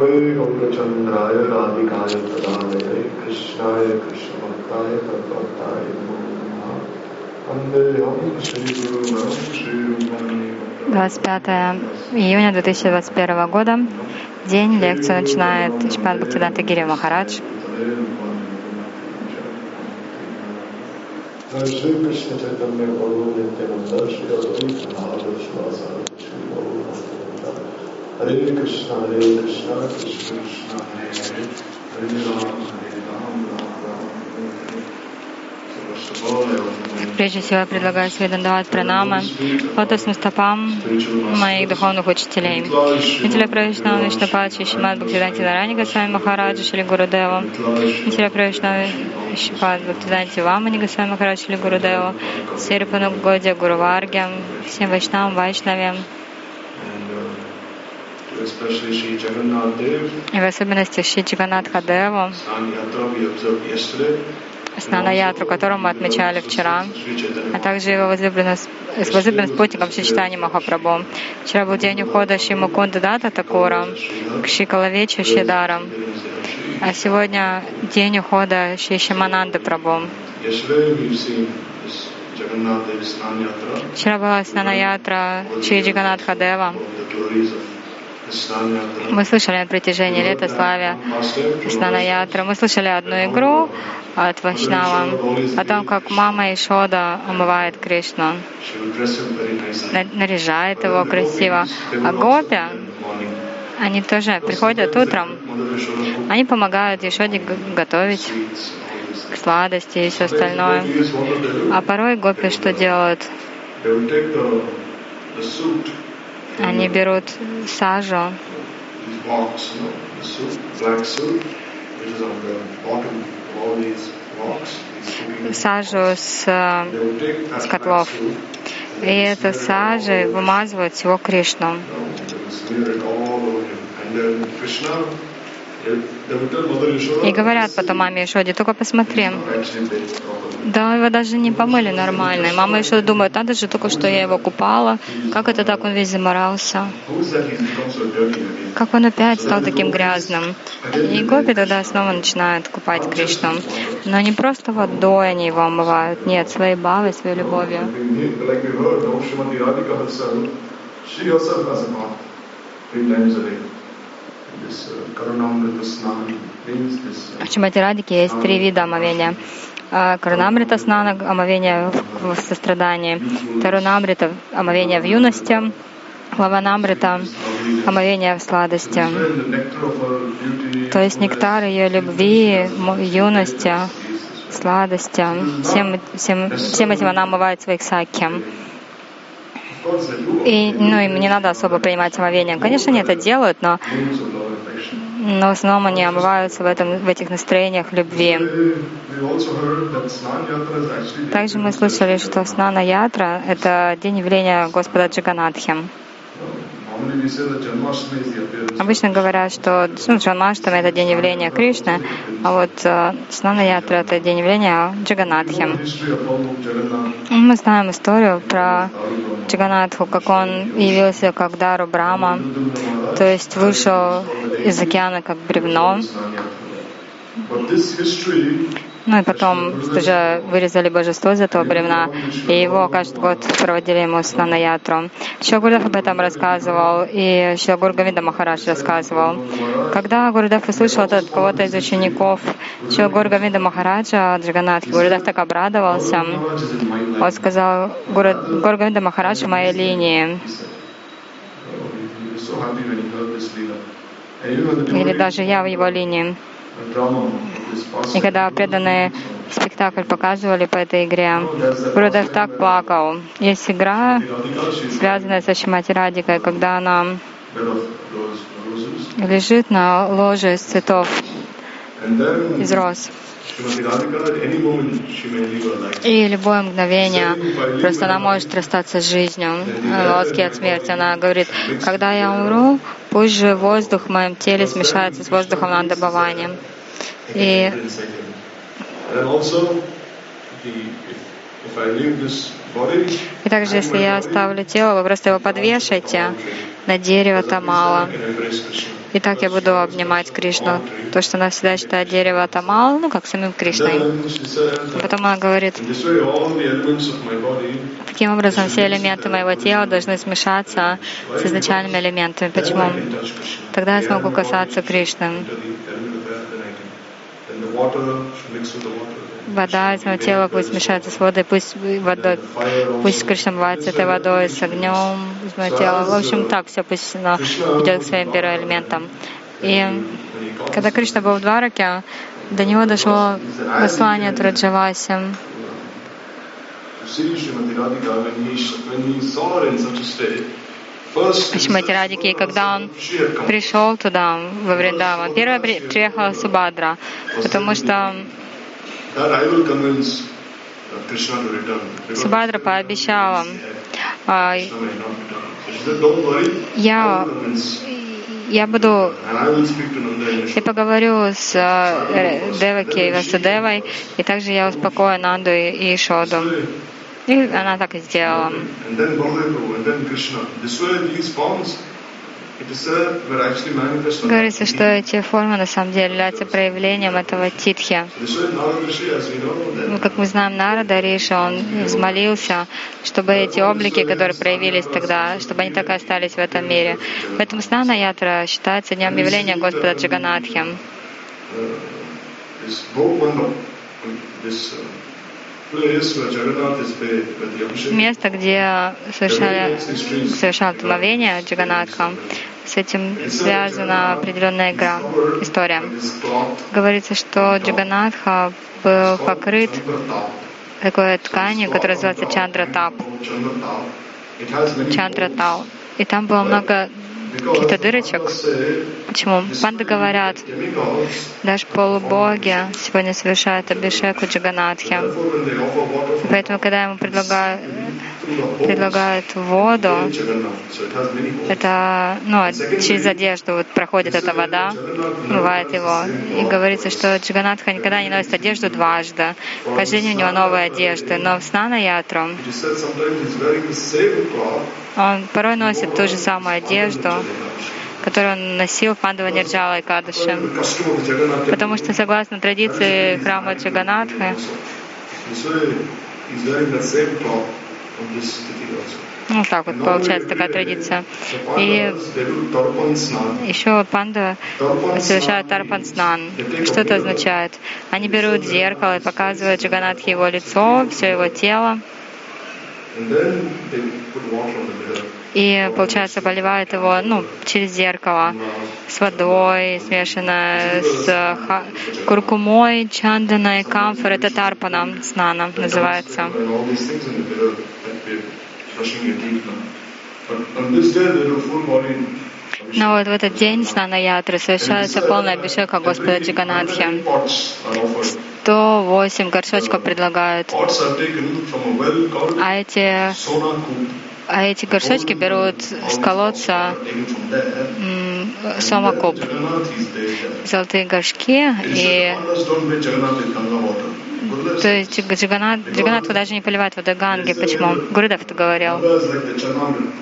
गौरचन्द्राय राधिकाय तदालये कृष्णाय कृष्णभक्ताय तद्भक्ताय नमो नमः वन्देऽहं श्रीगुरुणं श्रीरूपम् 25 июня 2021 года. День. Лекцию начинает Шпад Бхактиданта Гири Махарадж. श्री कृष्ण चैतन्य प्रभु नित्यानंद श्री अद्वैत भागवत श्री Gaur Hare Krishna, Hare Krishna, Krishna Krishna, Hare Hare, Hare Rama, Hare Rama, Rama Rama. Прежде всего, я предлагаю Сведан Дават Пранама, лотос Мустапам, моих духовных учителей. Митиля Правишна Виштапачи, Шимад Бхактиданти Нараника, с вами Махараджа Шили Гурудева. Митиля Правишна Шипад Бхактиданти Вамани, Госвами Махараджа Шили Гурудева. Сирпану Годя Гуру Варгя, всем Вайшнам, Вайшнавям. И в особенности Шри Чиганатха Деву, Snan Yatra we observed yesterday. Снана Ятру, которую мы отмечали вчера, а также его возлюбленным, с возлюбленным спутником Шичтани Махапрабху. Вчера был день ухода Шри Мукунда Дата Такура к Шри Калавечу Шидарам, а сегодня день ухода Шри Шимананды Прабху. Вчера была Снана Ятра Шри Джиганатха Дева. Мы слышали о притяжении лета славе Снана Ятра. Мы слышали одну игру от Вашнава о том, как мама Ишода омывает Кришну. На- наряжает его красиво. А гопи, они тоже приходят утром, они помогают Ешоде г- готовить сладости и все остальное. А порой гопи что делают? Они берут сажу, сажу с, э, с котлов. И это сажей вымазывают всего Кришну. И говорят потом маме Ишоде, только посмотри, да его даже не помыли нормально. И мама Ишода думает, надо же, только что я его купала, как это так он весь заморался. Как он опять стал таким грязным. И гопи тогда снова начинают купать Кришну. Но не просто водой они его омывают, нет, своей бавой, своей любовью. Three times a day. В Шимати Радике есть три вида омовения. А, Карунамрита снана, омовение в сострадании. Тарунамрита, омовение в юности. Лаванамрита, омовение в сладости. То есть нектар ее любви, юности, сладости. Всем, всем, всем этим она омывает своих саки. И, ну, им не надо особо принимать омовение. Конечно, они это делают, но, но в основном они омываются в, этом, в этих настроениях любви. Также мы слышали, что Снана Ятра — это день явления Господа Джаганатхи. Обычно говорят, что ну, Джанмаштами — это день явления Кришны, а вот э, Снана Ятра — это день явления Джаганатхи. Мы знаем историю про Джаганатху, как он явился как Дару Брама, то есть вышел из океана как бревно, Ну и потом уже вырезали божество из этого бревна, и его каждый год проводили ему на ятру. Еще Гурдев об этом рассказывал, и еще Гургавида Махарадж рассказывал. Когда Гурдев услышал это от кого-то из учеников, еще Гургавида Махараджа, Джаганатхи, Гурдев так обрадовался. Он сказал, «Гуру- Гургавида Махарадж в моей линии. Или даже я в его линии. И когда преданные спектакль показывали по этой игре, Гурудев так плакал. Есть игра, связанная со Шимати Радикой, когда она лежит на ложе из цветов, из роз. И любое мгновение просто она может расстаться с жизнью, э, ласки от смерти. Она говорит, когда я умру, пусть же воздух в моем теле смешается с воздухом над Бхавани. И, и также, если я оставлю тело, вы просто его подвешайте на дерево Тамала. И так я буду обнимать Кришну. То, что она всегда считает дерево Тамал, ну, как самим Кришной. Потом она говорит, таким образом все элементы моего тела должны смешаться с изначальными элементами. Почему? Тогда я смогу касаться Кришны. Вода из моего тела пусть смешается с водой, пусть водой, пусть Кришна бывает этой водой, с огнем из моего тела. В общем, так все пусть оно идет к своим первым элементам. И когда Кришна был в Двараке, до него дошло послание от Раджаваси. Шимати Радики, когда он пришел туда, во Вриндаван, при- приехала Субадра, потому что Uh, Субадра пообещала, а, я, я буду Я поговорю с э, Деваки и Васудевой, и также я успокою Нанду и Ишоду. И она так и сделала. Говорится, что эти формы на самом деле являются проявлением этого титхи. Ну, как мы знаем, Нарада Риша, он взмолился, чтобы эти облики, которые проявились тогда, чтобы они так и остались в этом мире. Поэтому Снана Ятра считается днем явления Господа Джаганатхи. this Место, где совершали, совершал омовение Джаганатха, с этим связана определенная игра, история. Говорится, что Джаганатха был покрыт такой тканью, которая называется. It has many Чандратал. И там было много каких-то дырочек. Почему? Панды говорят, даже полубоги сегодня совершают абишеку Джаганатхи. Поэтому, когда ему предлагают, предлагают воду, это ну, через одежду вот проходит эта вода, бывает его. И говорится, что Джаганатха никогда не носит одежду дважды. Каждый день у него новая одежда. Но в Снана Он порой носит ту же самую одежду, которую он носил в Пандава Нирджала и Jagannath. Потому что согласно традиции храма Джаганатхи, ну так вот получается такая традиция. И еще панда совершают тарпан снан. Что это означает? Они берут зеркало и показывают Джаганатхе его лицо, все его тело, и, получается, поливают его ну, через зеркало с водой, смешанной с куркумой, чанданой, камфор. Это тарпана снана называется. But on this day they do full body Но вот в этот день снана ятры совершается полная абишека Господа offered. 108 горшочков предлагают. А эти, а эти горшочки берут с колодца м, there. золотые горшки, и то есть Джаганат, Джаганатху даже не поливают водой Ганги. Почему? Гурудев это говорил.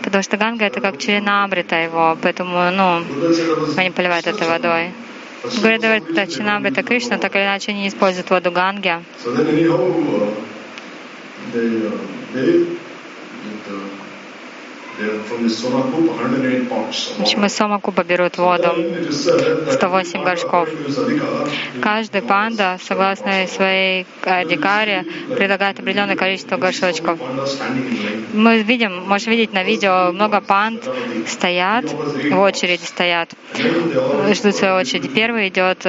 Потому что Ганга это как Чаринамрита его, поэтому, ну, они поливают это водой. Говорят, это Чаринамрита Кришна, так или иначе они используют воду Ганги. Почему из Сомакупа берут воду? Then it is said that 108 горшков. Каждый панда, согласно своей адикаре, предлагает определенное количество горшочков. Мы видим, можем видеть на видео, много панд стоят, в очереди стоят, ждут своей очереди. Первый идет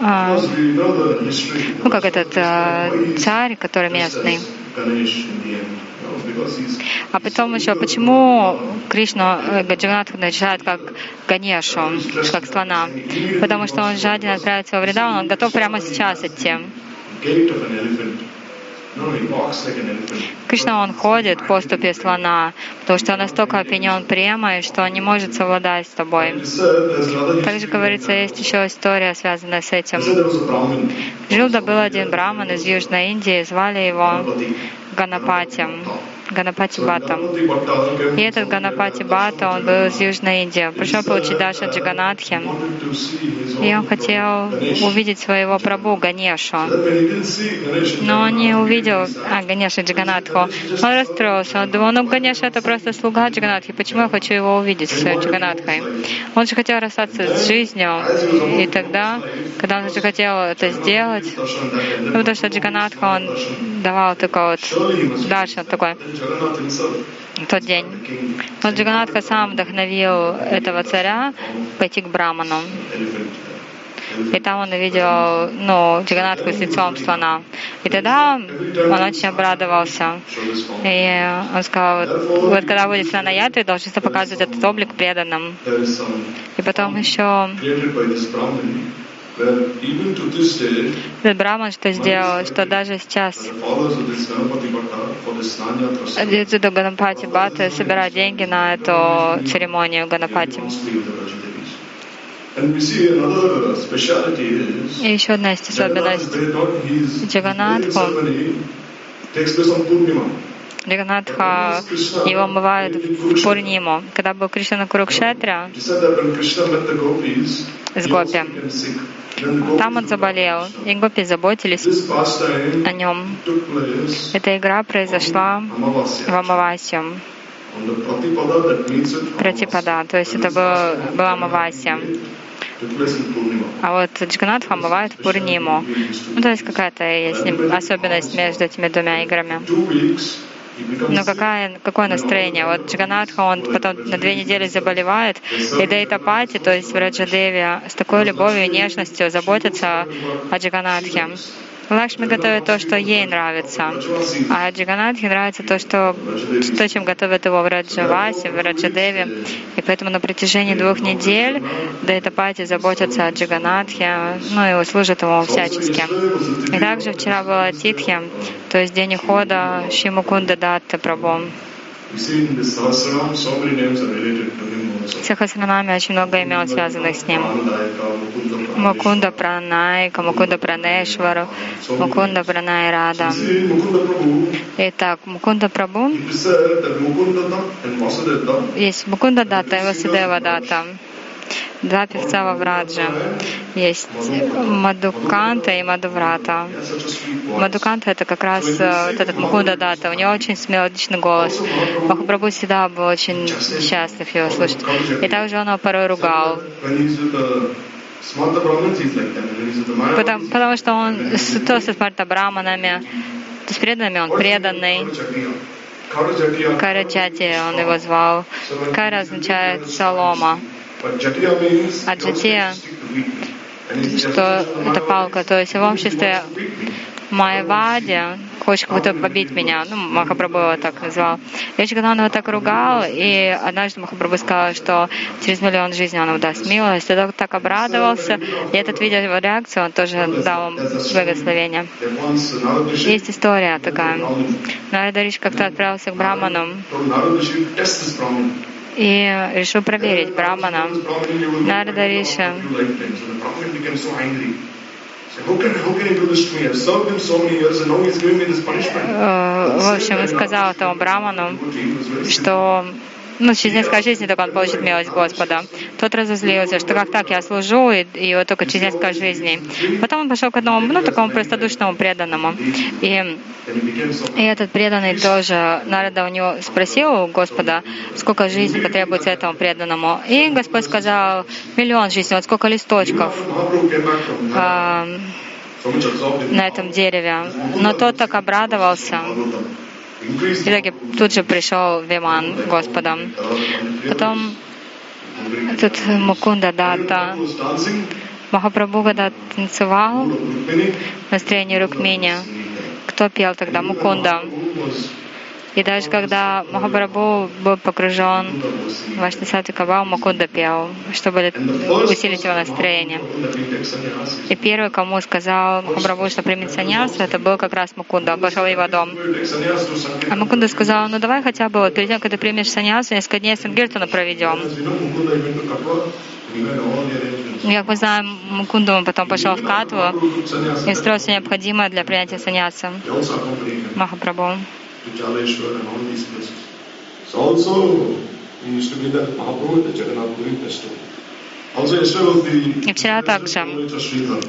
А. ну, как этот э, царь, который местный. А потом еще, почему Кришну э, Джаганатха начинает как Ганешу, как слона? Потому что он жаден отправиться во Вриндаван, он готов прямо сейчас идти. Кришна, он ходит по ступе слона, потому что он настолько опьянен премой, что он не может совладать с тобой. Также говорится, есть еще история, связанная с этим. Жил да был один браман из Южной Индии, звали его. Ганапати, Ганапати Бхатта. И этот Ганапати Бхатта, он был из Южной Индии. Пришел получить даршан Джаганатхи. И он хотел увидеть своего прабу Ганешу. Но он не увидел а, Ганеша Джаганатху. Он расстроился. Он думал, ну Ганеша это просто слуга Джаганатхи. Почему я хочу его увидеть с Джаганатхой? Он же хотел расстаться с жизнью. И тогда, когда он уже хотел это сделать, потому что Джаганатха, он давал такой вот дальше такой тот день. Но Джаганатха сам вдохновил этого царя пойти к Браману. И там он увидел ну, Джаганатху с лицом слона. И тогда он очень обрадовался. И он сказал, вот, вот когда будет слона я, ты должен показывать этот облик преданным. И потом еще этот Браман что сделал, что даже сейчас Дидзуду Ганапати Бхатта собирают деньги на эту церемонию Ганапати. И еще одна есть особенность. Джаганатху Джаганатха его омывают в Пурниму. Когда был Кришна на Курукшетре с Гопи, там он заболел, и Гопи заботились о нем. Эта игра произошла в Амавасию. Пратипада, то есть это был, была Амавасия. А вот Джаганатха омывают в Пурниму. Ну, то есть какая-то есть особенность между этими двумя играми. Но какая, какое настроение? Вот Джаганатха, он потом на две недели заболевает, и Дайтапати, то есть Враджадеви, с такой любовью и нежностью заботится о Джаганатхе. Лакшми готовит то, что ей нравится, а Джаганатхе нравится то, что, то чем готовят его в Раджавасе, в Раджадеве. И поэтому на протяжении двух недель Дайтапати заботятся о Джаганатхе, ну и служат ему всячески. И также вчера была Титхи, то есть день ухода Шри Мукунда Датта Прабху. В Сахасранаме очень много имен, связанных с ним. Мукунда Пранайка, Мукунда Пранешвару, Мукунда Пранай Рада. Итак, Мукунда Прабу есть Мукунда Дата и Васудева Дата два певца во Врадже. Есть Мадуканта и Мадуврата. Мадуканта — это как раз вот этот Мукунда Дата. У него очень мелодичный голос. Махапрабху всегда был очень счастлив его слушать. И также он его порой ругал. Потому, потому что он то со смарта браманами, то с преданными он преданный. Караджати он его звал. Кара означает солома. А джатия, что это палка, то есть в обществе Майвади хочет как-то побить меня. Ну, Махапрабху его так назвал. Очень когда он его так ругал, и однажды Махапрабху сказал, что через миллион жизней он ему даст милость. И так обрадовался. И этот, видя его реакцию, он тоже дал ему благословение. Есть история такая. Нарадариш как-то отправился к Браману и решил проверить Брамана. Нарада Риша в общем, сказал этому Браману, что ну, через несколько жизней только он получит милость Господа. Тот разозлился, что как так я служу, и, и вот только через несколько жизней. Потом он пошел к одному, ну, такому простодушному преданному. И, и этот преданный тоже, Нарада у него спросил у Господа, сколько жизней потребуется этому преданному. И Господь сказал, миллион жизней, вот сколько листочков а, на этом дереве. Но тот так обрадовался, в итоге тут же пришел Виман Господа. Потом тут Мукунда Дата. Махапрабху, когда танцевал в настроении Рукмини, кто пел тогда? Мукунда. И даже когда Махапрабху был погружен в Вашнасати Кабау, Мукунда пел, чтобы усилить его настроение. И первый, кому сказал Махапрабху, что примет саньясу, это был как раз Мукунда. Он пошел его дом. А Мукунда сказал, ну давай хотя бы вот перед тем, как ты примешь саньясу, несколько дней Сангиртану проведем. Как мы знаем, Мукунду потом пошел в Катву и строил все необходимое для принятия саньяса Махапрабху. To Jaleshwar and all these places. So also, we used to be that Mahaprabhu the Jagannath Puri festival. The И вчера также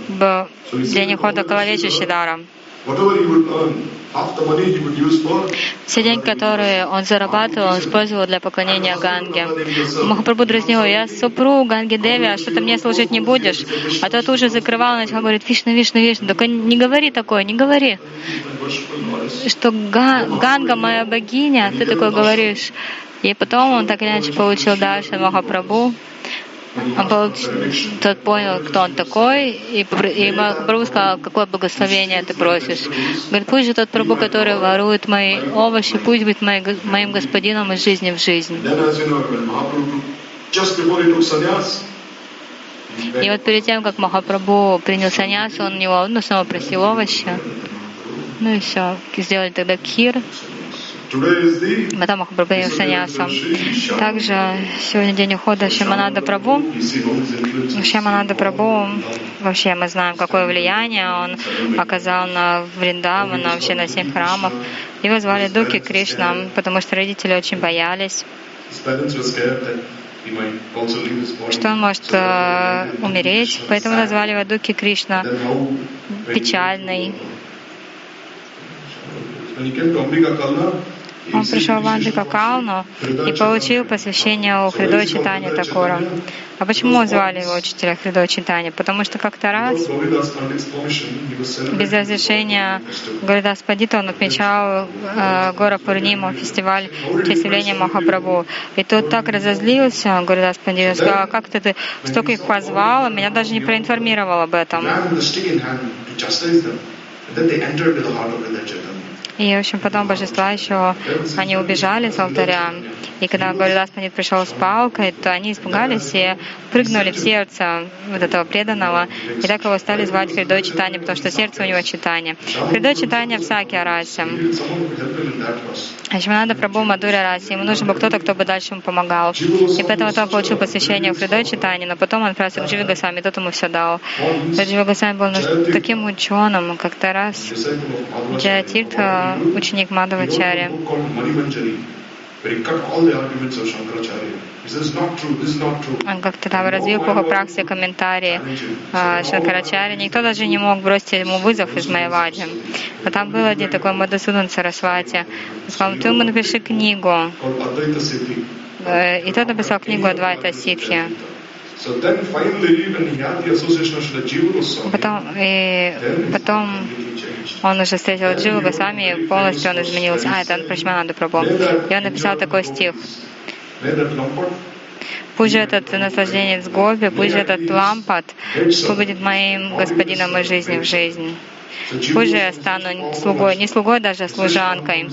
был день ухода Калавечи Шидара. Все деньги, которые он зарабатывал, он использовал для поклонения Ганге. Махапрабху дразнил, я супруг Ганги Деви, а что ты мне служить не будешь? А тот уже закрывал, начал говорить, Вишну, Вишну, Вишну. Только не говори такое, не говори, что Га- Ганга моя богиня, ты такое говоришь. И потом он так или иначе получил дальше Махапрабху. Он получ- Тот понял, кто он такой, и, и Махапрабху сказал, какое благословение ты просишь. Говорит, пусть же тот Прабху, который ворует мои овощи, пусть будет мои моим господином из жизни в жизнь. И вот перед тем, как Махапрабху принял саньяс, он у него ну, снова просил овощи. Ну и все. Сделали тогда кир. Махапрабху принял саньясом. Также сегодня день ухода Шиманада is. Шиманада Прабhu, вообще мы знаем, какое влияние он оказал на Вриндавана, вообще на семь храмов. Его звали Дуки Кришна, потому что родители очень боялись, что он может э, умереть, поэтому назвали его Дуки Кришна, печальный. Он пришел в Андика Калну и получил посвящение у Хридо Читани Такура. А почему звали его учителя Хридо Читани? Потому что как-то раз без разрешения Гуридас Пандита он отмечал э, Гора Пурниму, фестиваль явления Махапрабху. И тот так разозлился, Гуридас Пандит, он сказал, «А как ты, ты столько их позвал, меня даже не проинформировал об этом. И, в общем, потом божества еще, они убежали с алтаря. И когда Гуридас Пандит пришел с палкой, то они испугались и прыгнули в сердце вот этого преданного. И так его стали звать Хридой Читани, потому что сердце у него читание. Хридой Читания в Саке Арасе. Ашванада Прабhu Мадуре Расе. Ему нужен был кто-то, кто бы дальше ему помогал. И поэтому он получил посвящение в Хридой Читани, но потом он отправился к Дживи Госвами, тот ему все дал. Дживи Госвами был таким ученым, как-то раз Джаятиртха, ученик он как-то там развил по праксе комментарии а, Шанкарачари. Никто даже не мог бросить ему вызов из Майавади. Но там был один такой Мадасудан Сарасвати. Он сказал, ты ему напиши книгу. Э, И тот написал книгу Адвайта Ситхи. Потом, и then потом он уже встретил Дживу Госвами, и полностью он изменился. А, это он про Шимананду Прабху. И он написал такой стих. Пусть же этот наслаждение в Гопи, пусть же этот лампад будет моим господином из жизни в жизнь. So Jiva Пусть же я стану слугой, не слугой даже, а служанкой.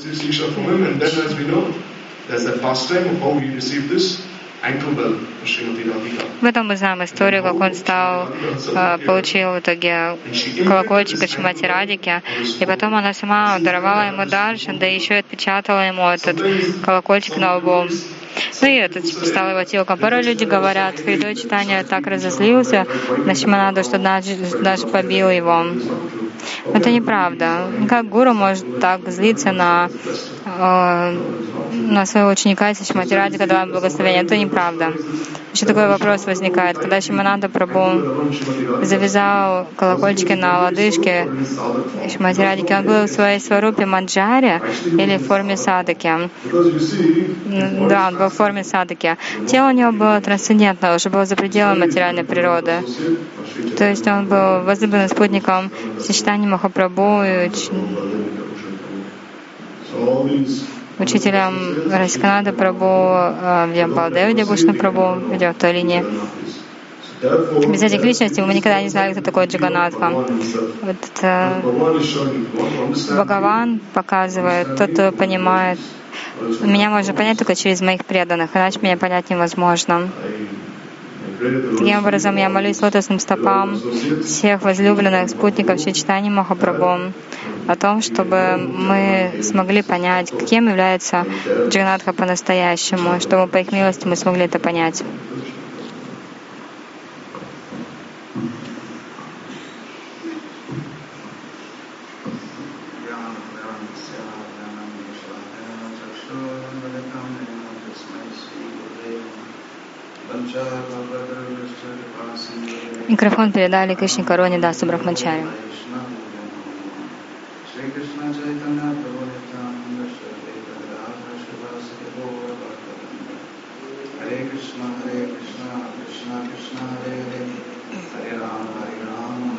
В этом мы знаем историю, как он стал, э, получил в итоге колокольчик от Шимати Радики, и потом она сама даровала ему дальше, да еще и отпечатала ему этот колокольчик на лбу. Ну и это типа, стало его тилком. Порой люди говорят, Хридой Читания так разозлился на Шиманаду, что даже, даже побил его. Это неправда. Как гуру может так злиться на, э, на своего ученика, если Шимати Ради, когда вам благословение? Это неправда. Еще такой вопрос возникает. Когда Шимананда Прабhu завязал колокольчики на лодыжке Радики, он был в своей сварупе Маджаре или в форме садаки? Да, он был в форме садаки. Тело у него было трансцендентное, уже было за пределами материальной природы. То есть он был возлюбленным спутником сочетания Махапрабху и уч- so all these учителем Расканада Прабху, э, Вьямбалдева Дебушна Прабху, идет в той линии. Без этих личностей мы никогда не знали, кто такой Джаганатха. Вот это Бхагаван показывает, тот, кто понимает. Меня можно понять только через моих преданных, иначе меня понять невозможно. I pray that the Таким образом, я молюсь лотосным стопам всех возлюбленных спутников Чичтани Махапрабху о том, чтобы мы смогли понять, кем является Джаганатха по-настоящему, чтобы по их милости мы смогли это понять. Микрофон передали Кришне Короне Дасу Брахмачари. Hare Krishna, Hare Krishna, Krishna Krishna, Hare Hare, Hare Rama, Hare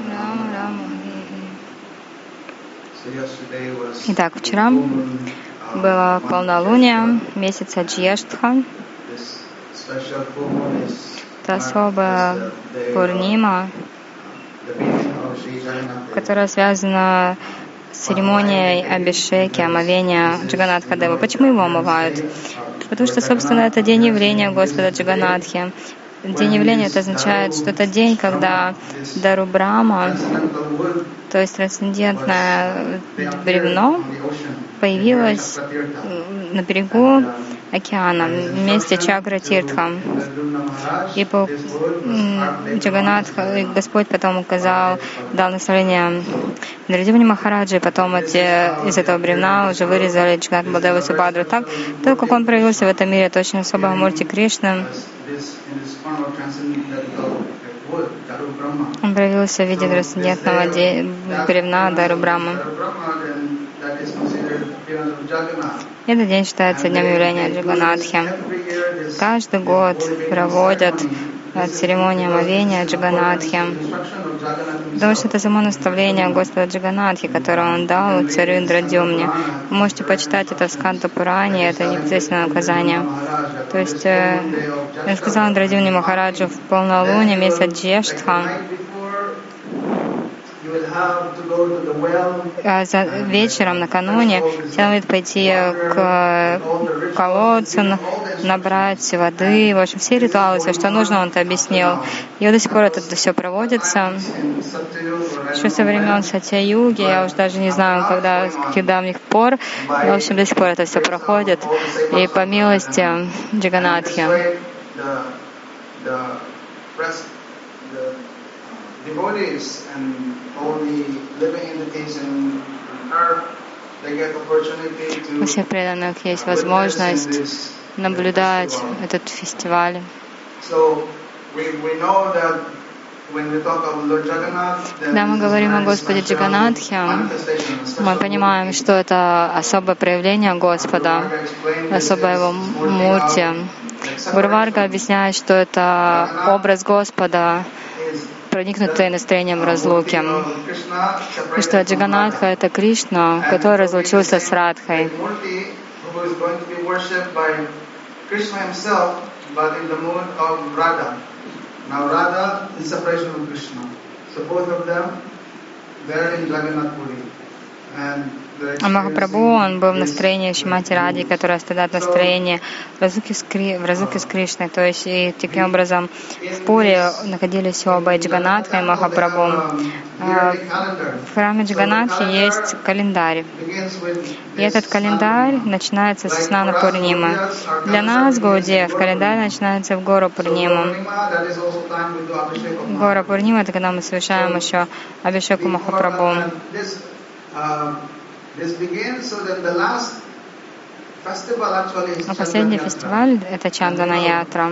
Rama, Рама, Рама, So yesterday was Итак, вчера было полнолуние месяца Джьештха. Это особая пурнима, которая связана с церемонией Абишеки, омовения Джаганатха Девы. Почему его омывают? Потому что, собственно, это день явления Господа Джаганатхи. День явления это означает, что это день, когда Дару Брама, то есть трансцендентное бревно, появилось на берегу океана вместе Чакра Тиртхом. И по и Господь потом указал, дал наставление Нарадивани Махараджи, потом эти, из этого бревна уже вырезали Джаганат Балдеву Субадру. Так, то, как он проявился в этом мире, это очень особая мурти Кришны. Он проявился в виде трансцендентного де- бревна Дару Брамы. Этот день считается днем явления Джаганатхи. Каждый год проводят церемонию омовения Джаганатхи, потому что это само наставление Господа Джаганатхи, которое Он дал царю Индрадюмне. Вы можете почитать это в Сканта Пуране, это непосредственное указание. То есть э, я сказал Индрадюмне Махараджу в полнолуние, месяц Джештха, а за вечером, накануне, следует пойти к колодцу, набрать воды. В общем, все ритуалы, все, что нужно, он это объяснил. И до сих пор это все проводится. Еще со времен Сатья-юги, я уже даже не знаю, когда, каких давних пор, но, в общем, до сих пор это все проходит. И по милости Джаганатхи. Devotees and all the living entities in earth, they get opportunity У to всех преданных есть возможность наблюдать этот фестиваль. So we, we know that Когда мы говорим о Господе Джаганатхе, Мы понимаем, что это особое проявление Господа, особая его мурти. the, uh, Гуру Варга объясняет, что это образ Господа, is проникнутый настроением uh, разлуки. И что Джаганатха — это Кришна, который разлучился с Радхой. Now Radha is separation from Krishna. So both of them, they're in Jagannath Puri. Махапрабху, он был в настроении Шимати Ради, которая страдает настроение в разлуке с, Кри... в разлуке с Кришной. То есть и таким образом в Пуре находились оба и Джаганатха и Махапрабху. А В храме Джаганатхи есть календарь. И этот календарь начинается с Снана Пурнимы. Для нас, Гаудеев, календарь начинается в Гору Пурниму. Гора Пурнима — это когда мы совершаем еще Абишеку Махапрабху. Но последний фестиваль — это Чандана Ятра.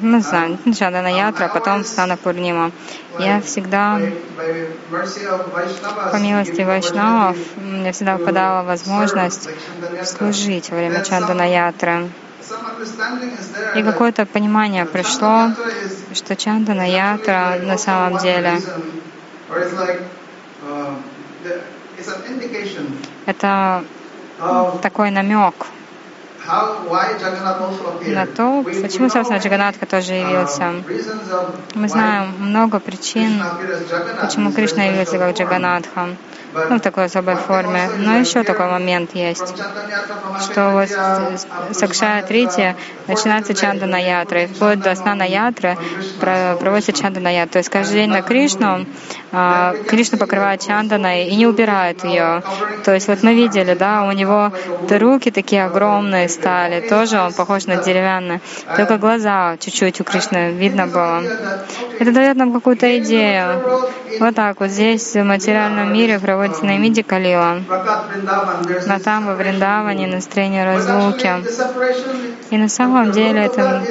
Мы знаем, Чандана Ятра, потом Снана Пурнима. Я всегда, по милости Вайшнавов, мне всегда выпадала возможность служить во время Чандана Ятры. И какое-то понимание пришло, что Чандана Ятра на самом деле это такой намек на то, почему, собственно, Джаганатха тоже явился. Мы знаем много причин, почему Кришна явился как Джаганатха, ну, в такой особой форме. Но еще такой момент есть, что вот с Акшая Трити начинается Чандана Ятра, и вплоть до Снана Ятры проводится Чандана Ятра. То есть каждый день на Кришну а, Кришна покрывает Чанданой и не убирает ее. То есть вот мы видели, да, у него руки такие огромные, стали. Тоже он похож на деревянный. Только глаза чуть-чуть у Кришны видно было. Это дает нам какую-то идею. Вот так вот здесь в материальном мире проводится Наймиди Калила. Но там во Вриндаване настроение разлуки. И на самом деле это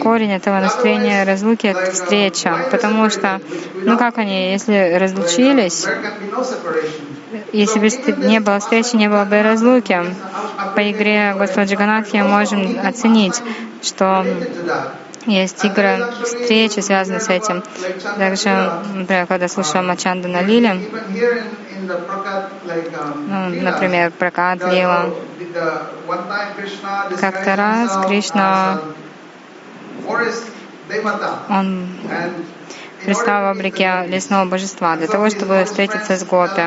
корень этого настроения разлуки — это встреча. Потому что, ну как они, если разлучились, если бы не было встречи, не было бы разлуки. По игре Господа Джаганатхи можем оценить, что есть игры, встречи, связанные с этим. Также, например, когда слушаем Мачанда на Лиле, например, Пракат Лила, как-то раз Кришна, он предстал в облике лесного божества для того, чтобы встретиться с Гопи.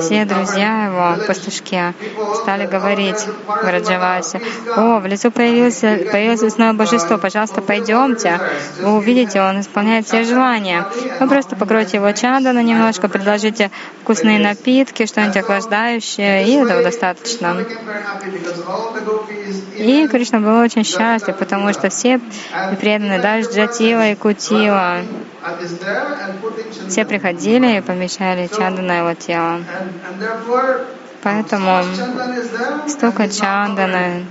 Все друзья его, пастушки, стали говорить в Раджавасе, «О, в лесу появился, появилось лесное божество, пожалуйста, пойдемте. Вы увидите, он исполняет все желания. Вы просто покройте его чадану немножко, предложите вкусные напитки, что-нибудь охлаждающее, и этого достаточно». И Кришна был очень счастлив, потому что все преданные, даже Джатила и Кутила, все приходили и помещали чаду на его тело. Поэтому столько чанданы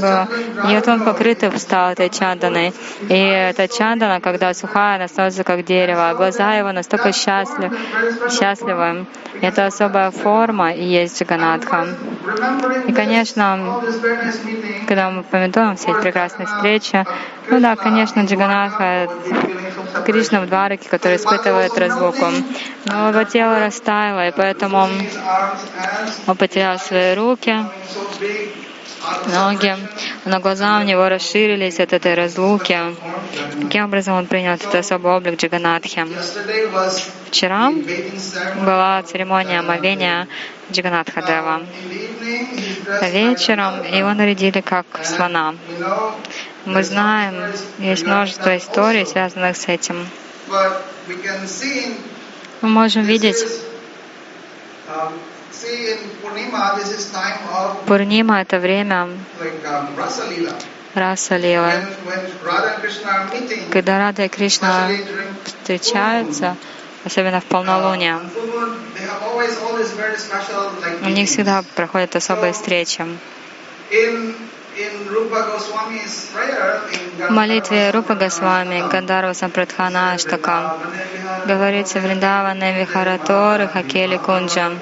было. И вот он покрытый стал этой чанданой. И эта чандана, когда сухая, она становится как дерево. А глаза его настолько счастлив, счастливы. Это особая форма и есть Джаганатха. И, конечно, когда мы помятуем все эти прекрасные встречи, ну да, конечно, Джаганатха Кришна в Двараке, который испытывает разлуку. Но его тело растаяло, и поэтому он потерял свои руки, ноги, но глаза у него расширились от этой разлуки. Таким образом он принял этот особый облик Джаганатхи. Вчера была церемония омовения Джаганатхадева. Вечером его нарядили как слона. Мы знаем, есть множество историй, связанных с этим. Мы можем видеть Пурнима — это время Раса Лила. Когда Рада и Кришна встречаются, особенно в полнолуние, у них всегда проходят особые встречи. В молитве Рупа Госвами Гандарва Сампрадхана Аштака говорится Вриндавана Вихаратор Хакели Кунджа.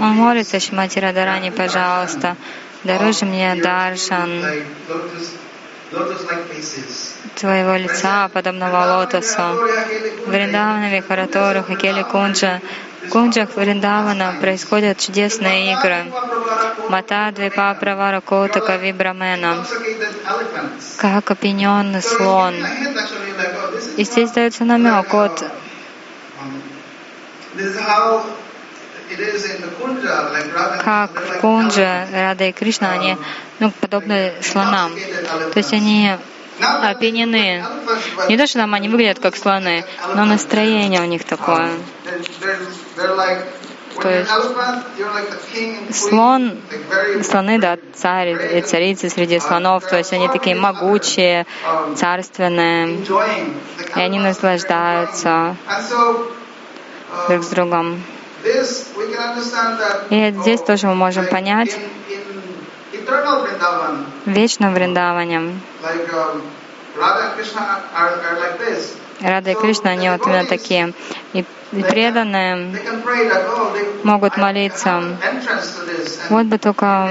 Он молится Шимати Радарани, пожалуйста, дороже мне даршан твоего лица, подобного лотосу. Вриндавана, Вихаратору, Хакели Кунджа. Кунджах Вриндавана происходят чудесные игры. Мата, Двипа, Правара, Коутака, Вибрамена. Как опьяненный слон. И здесь дается намек от как в Кунджа, Рада и Кришна, они ну, подобны слонам. То есть они опьянены. Не то, что там они выглядят как слоны, но настроение у них такое. То есть слон, слоны, да, царь и царицы среди слонов, то есть они такие могучие, царственные, и они наслаждаются друг с другом. И здесь тоже мы можем понять, в вечном Вриндаване Рада и Кришна, они вот именно такие. И преданные могут молиться. Вот бы только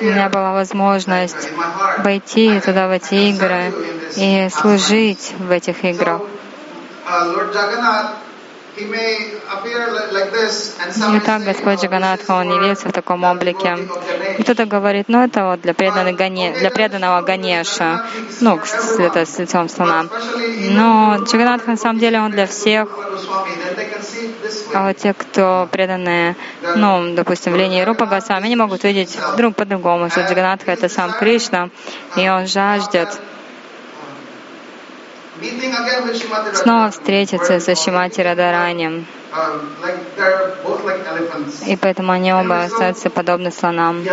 у меня была возможность войти туда, в эти игры, и служить в этих играх. И так Господь Джаганатха, Он явился в таком облике. Кто-то говорит, ну это вот для, преданного для преданного Ганеша, ну, это с лицом слона. Но Джаганатха на самом деле Он для всех. А вот те, кто преданные, ну, допустим, в линии Рупа Госвами, они могут видеть друг по-другому, что Джаганатха — это сам Кришна, и Он жаждет снова встретиться со Шимати elephants. И поэтому они оба остаются подобны слонам. В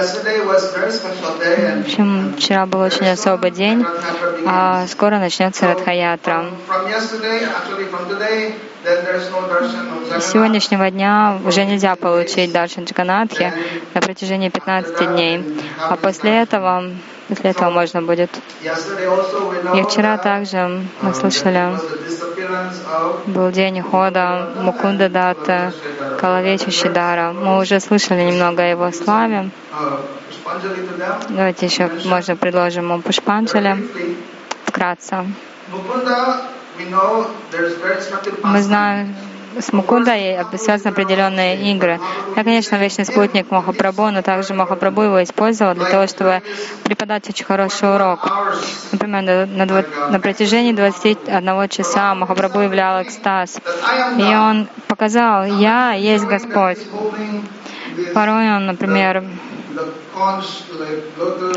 общем, вчера был очень особый день, а скоро начнется Радхаятра. С сегодняшнего дня уже нельзя получить Даршан Джаганатхи на протяжении 15 дней. А после этого, после этого можно будет. И вчера также мы слышали, был день ухода Мукунда Датта, Калавечи Шидара. Мы уже слышали немного о его славе. Давайте еще, можно, предложим ему Briefly, вкратце. Мы знаем, с Мукундой связаны определенные игры. Я, конечно, вечный спутник Махапрабху, но также Махапрабху его использовал для того, чтобы преподать очень хороший урок. Например, на, на на протяжении 21 часа Махапрабху являл экстаз. И он показал, «Я есть Господь». Порой он, например,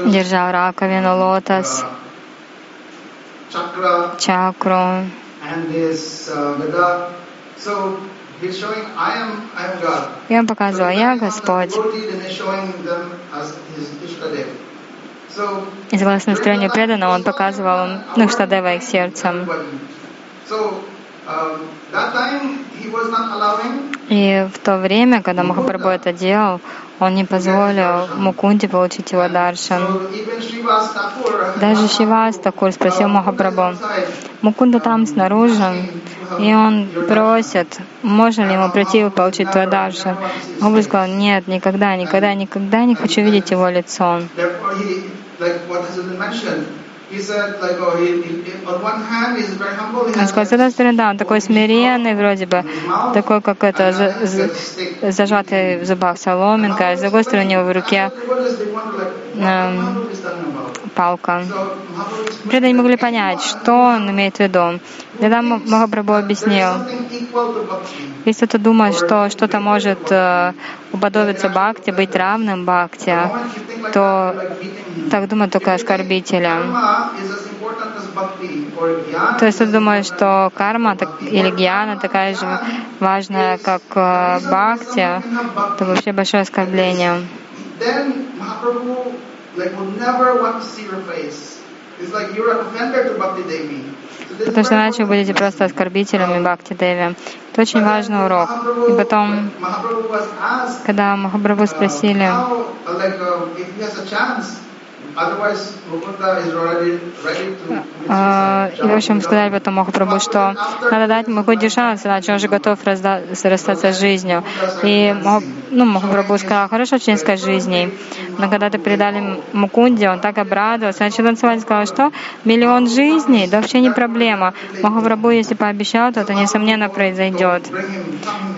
держал раковину, лотос, чакру, и он показывал, «Я Господь». И согласно настроению преданного, он показывал им, ну, Штадева их сердцем. Um, И в то время, когда Махапрабху это делал, он не позволил Мукунде получить его даршан. Thakur, Даже Шивас Такур спросил Махапрабху, Мукунда там снаружи, и он просит, можно ли ему прийти и получить твой даршан. Махапрабху сказал, нет, никогда, никогда, никогда не хочу видеть его лицо. Сказал, с стороны, да, он такой смиренный вроде бы, такой, как это, за- за- зажатый в зубах соломинка, а с другой стороны, у него в руке эм, палка. Преданные не могли понять, что он имеет в виду. Тогда Махапрабху объяснил, если кто-то думает, что что-то может э, уподобиться бхакти, быть равным бхакти, то так думают только оскорбители. То есть он думает, что карма или гьяна такая же важная, как э, бхакти, это вообще большое оскорбление. Потому что иначе вы будете просто оскорбителями Бхакти Деви. Это очень важный урок. И потом, когда Махапрабху спросили, И, в общем, сказали потом Махапрабху, что надо дать ему хоть шанс, иначе он уже готов разда- расстаться с жизнью. И ну, Махапрабху сказал, хорошо, несколько жизней. Но когда ты передали Мукунде, он так обрадовался, начал танцевать, сказал, что миллион жизней, да вообще не проблема. Махапрабху, если пообещал, то это несомненно произойдет.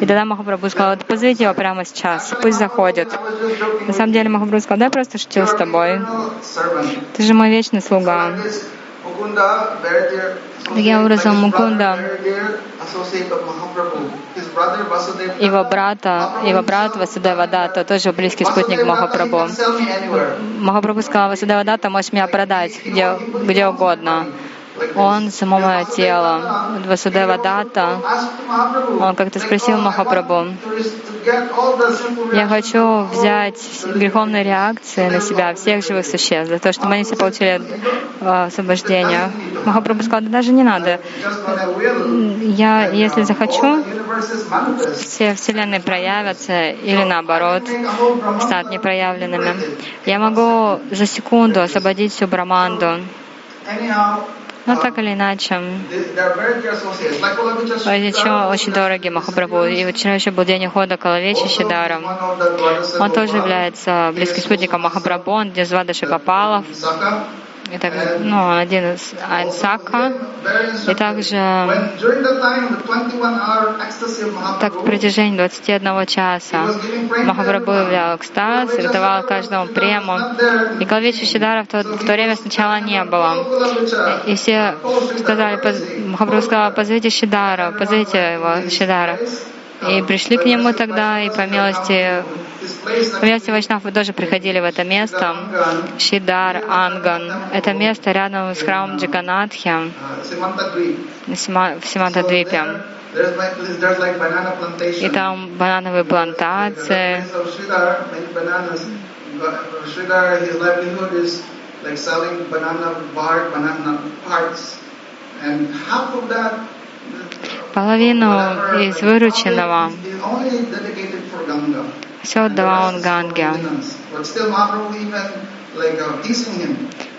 И тогда Махапрабху сказал, «Вот позовите его прямо сейчас, пусть заходит. На самом деле Махапрабху сказал, да, я просто шутил с тобой. Ты же мой вечный слуга. Таким образом, Мукунда, его брата, его брат Васудева Дата, тоже близкий спутник Махапрабху. Махапрабху сказал, Васудева Дата, можешь меня продать где, где угодно. Он само мое тело. Вот Васудева Дата, он как-то спросил Махапрабху, я хочу взять греховные реакции на себя всех живых существ, для того, чтобы они все получили э, освобождение. Махапрабху сказал, да даже не надо. Я, если захочу, все вселенные проявятся или наоборот станут непроявленными. Я могу за секунду освободить всю Браманду. Но так или иначе, эти чего очень дороги Махапрабху. И вот вчера еще был день ухода Калавечи Шидара. Он тоже является близким спутником Махапрабху, он из Вадаши Гопалов. Это ну, один из Айнсака. И также так в протяжении 21 часа Махапрабху являл экстаз и давал каждому прему. И Калвичи Шидара в то, в то время сначала не было. И все сказали, Махапрабху сказал, позовите Шидара, позовите его Шидара. И пришли к нему тогда, и по милости, по милости Вайшнавы тоже приходили в это место. Шидар, Анган. Это место рядом с храмом Джиганатхи в Симантадвипе. И там банановые плантации. that Половину из вырученного все отдавал он Ганге.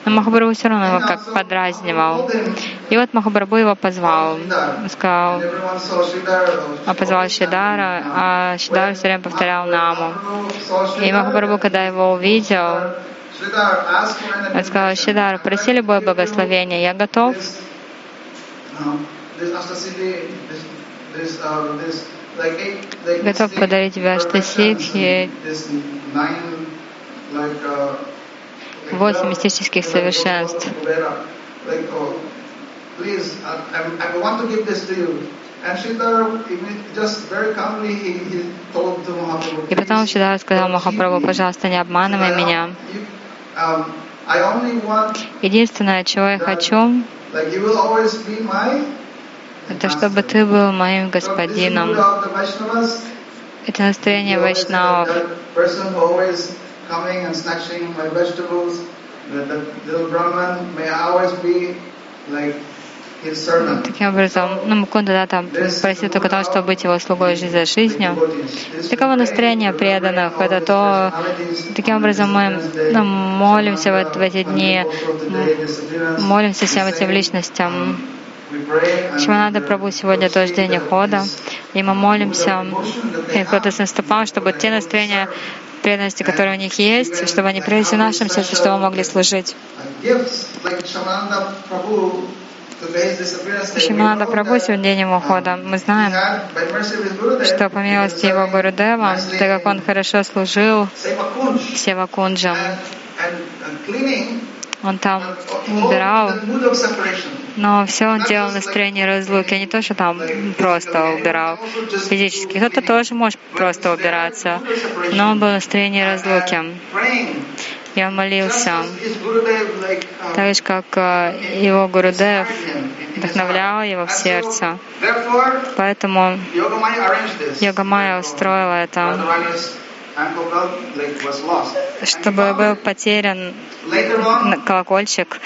Но Махабрабху все равно его как подразнивал. И вот Махабрабху его позвал. Сказал, а позвал Шидара, а Шидар все время повторял Наму. И Махабрабху, когда его увидел, сказал, Шидар, проси любое благословение, я готов. Готов подарить тебе Аштасидхи, восемь мистических совершенств. И потом Шидар сказал Махапрабху, пожалуйста, не обманывай меня. Единственное, чего я хочу, это чтобы ты был моим господином. Это настроение вайшнавов. Таким образом, ну, Мукунда да, там просил только того, чтобы быть его слугой жизнь за жизнью. Таково настроение преданных. Это то, таким образом мы ну, молимся в, в эти дни, молимся всем этим личностям. Шиманада Прабу сегодня тоже день хода, и мы молимся и Лотосным стопам, чтобы те настроения преданности, которые у них есть, чтобы они проявились в нашем сердце, чтобы мы могли служить. Шимананда Прабhu сегодня день его хода. Мы знаем, что по милости его Гурудева, так как он хорошо служил Севакунджам, он там убирал, но все он делал в настроении разлуки, а не то, что там просто убирал физически. Кто-то тоже может просто убираться, но он был в настроении разлуки. Он молился, так же, как э, его Гурудев вдохновлял его в сердце. Поэтому Йогамая устроила это чтобы был потерян колокольчик.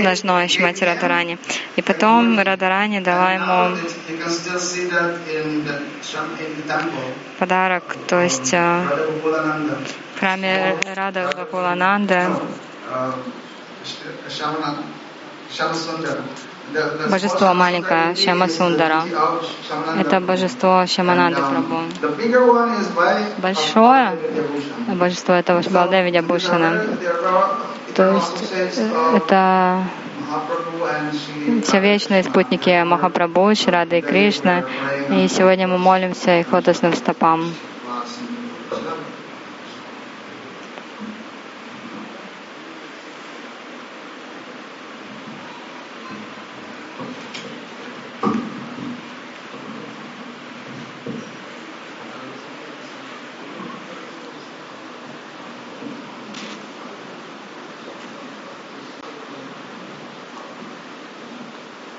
ножной Шмати Радарани. И потом Радарани дала ему подарок, то есть э, в храме Рада Гакулананда божество маленькое, Шама Сундара. Это божество Шамананды Прабhu. Большое божество это Балде Видябушина. То есть э, это все вечные спутники Махапрабху, Шрады и Кришны. И сегодня мы молимся их лотосным стопам.